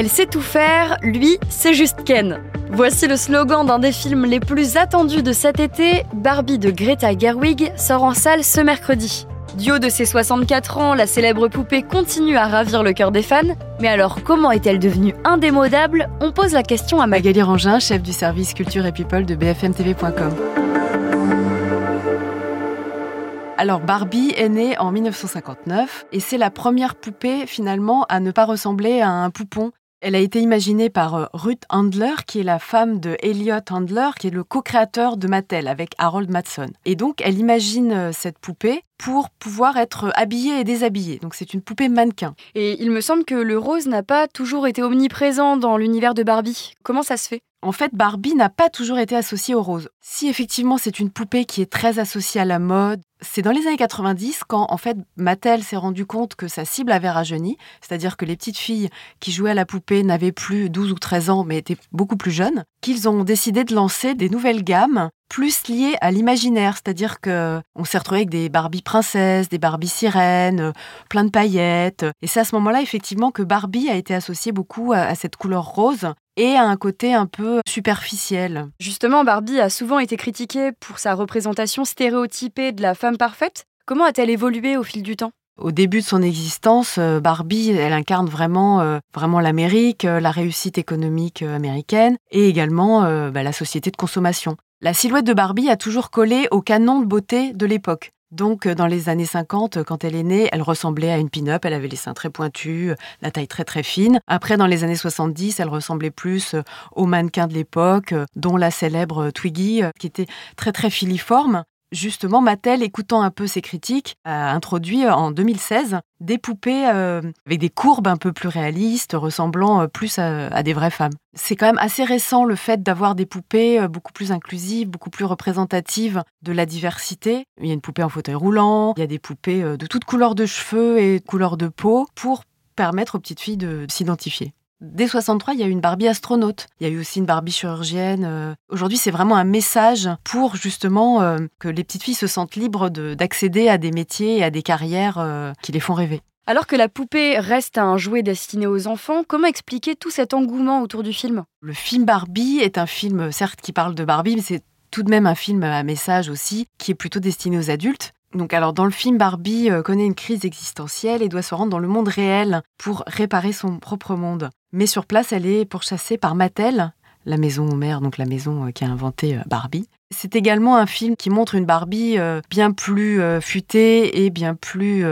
Elle sait tout faire, lui, c'est juste Ken. Voici le slogan d'un des films les plus attendus de cet été, Barbie de Greta Gerwig sort en salle ce mercredi. Du de ses 64 ans, la célèbre poupée continue à ravir le cœur des fans. Mais alors, comment est-elle devenue indémodable? On pose la question à Magali Rangin, chef du service culture et people de bfmtv.com. Alors Barbie est née en 1959 et c'est la première poupée finalement à ne pas ressembler à un poupon elle a été imaginée par euh, Ruth Handler, qui est la femme de Elliot Handler, qui est le co-créateur de Mattel avec Harold Matson. Et donc, elle imagine euh, cette poupée pour pouvoir être habillée et déshabillée. Donc, c'est une poupée mannequin. Et il me semble que le rose n'a pas toujours été omniprésent dans l'univers de Barbie. Comment ça se fait? En fait, Barbie n'a pas toujours été associée au rose. Si effectivement c'est une poupée qui est très associée à la mode, c'est dans les années 90 quand en fait Mattel s'est rendu compte que sa cible avait rajeuni, c'est-à-dire que les petites filles qui jouaient à la poupée n'avaient plus 12 ou 13 ans mais étaient beaucoup plus jeunes, qu'ils ont décidé de lancer des nouvelles gammes plus liées à l'imaginaire, c'est-à-dire que on s'est retrouvé avec des Barbie princesses, des Barbie sirènes, plein de paillettes et c'est à ce moment-là effectivement que Barbie a été associée beaucoup à cette couleur rose et à un côté un peu superficiel. Justement, Barbie a souvent été critiquée pour sa représentation stéréotypée de la femme parfaite. Comment a-t-elle évolué au fil du temps? Au début de son existence, euh, Barbie, elle incarne vraiment, euh, vraiment l'Amérique, euh, la réussite économique américaine et également bah, la société de consommation. La silhouette de Barbie a toujours collé au canon de beauté de l'époque. Donc, euh, dans les années 50, euh, quand elle est née, elle ressemblait à une pin-up. Elle avait les seins très pointus, la taille très très fine. Après, dans les années 70, elle ressemblait plus euh, aux mannequins de l'époque, dont la célèbre Twiggy, qui était très très filiforme. Justement, Mattel, écoutant un peu ses critiques, a introduit en 2016 des poupées euh, avec des courbes un peu plus réalistes, ressemblant euh, plus à, des vraies femmes. C'est quand même assez récent le fait d'avoir des poupées euh, beaucoup plus inclusives, beaucoup plus représentatives de la diversité. Il y a une poupée en fauteuil roulant, il y a des poupées de toutes couleurs de cheveux et de couleurs de peau pour permettre aux petites filles de s'identifier. Dès 63, il y a eu une Barbie astronaute. Il y a eu aussi une Barbie chirurgienne. Euh. Aujourd'hui, c'est vraiment un message pour justement euh, que les petites filles se sentent libres d'accéder à des métiers et à des carrières euh, qui les font rêver. Alors que la poupée reste un jouet destiné aux enfants, comment expliquer tout cet engouement autour du film? Le film Barbie est un film, certes, qui parle de Barbie, mais c'est tout de même un film à message aussi, qui est plutôt destiné aux adultes. Donc alors dans le film, Barbie connaît une crise existentielle et doit se rendre dans le monde réel pour réparer son propre monde. Mais sur place, elle est pourchassée par Mattel, la maison mère, donc la maison euh, qui a inventé euh, Barbie. C'est également un film qui montre une Barbie bien plus futée et bien plus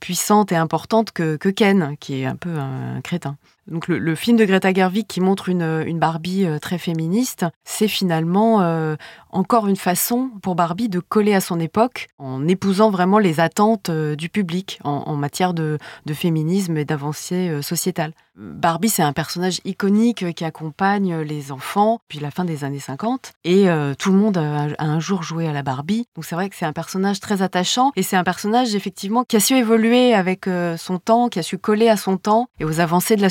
puissante et importante que, Ken, qui est un peu un crétin. Donc le, film de Greta Gerwig qui montre une, Barbie euh, très féministe, c'est finalement euh, encore une façon pour Barbie de coller à son époque en épousant vraiment les attentes euh, du public en, matière de, féminisme et d'avancée sociétale. Barbie, c'est un personnage iconique qui accompagne les enfants depuis la fin des années 50 et tout le monde a, un jour joué à la Barbie. Donc c'est vrai que c'est un personnage très attachant et c'est un personnage effectivement qui a su évoluer avec son temps, qui a su coller à son temps et aux avancées de la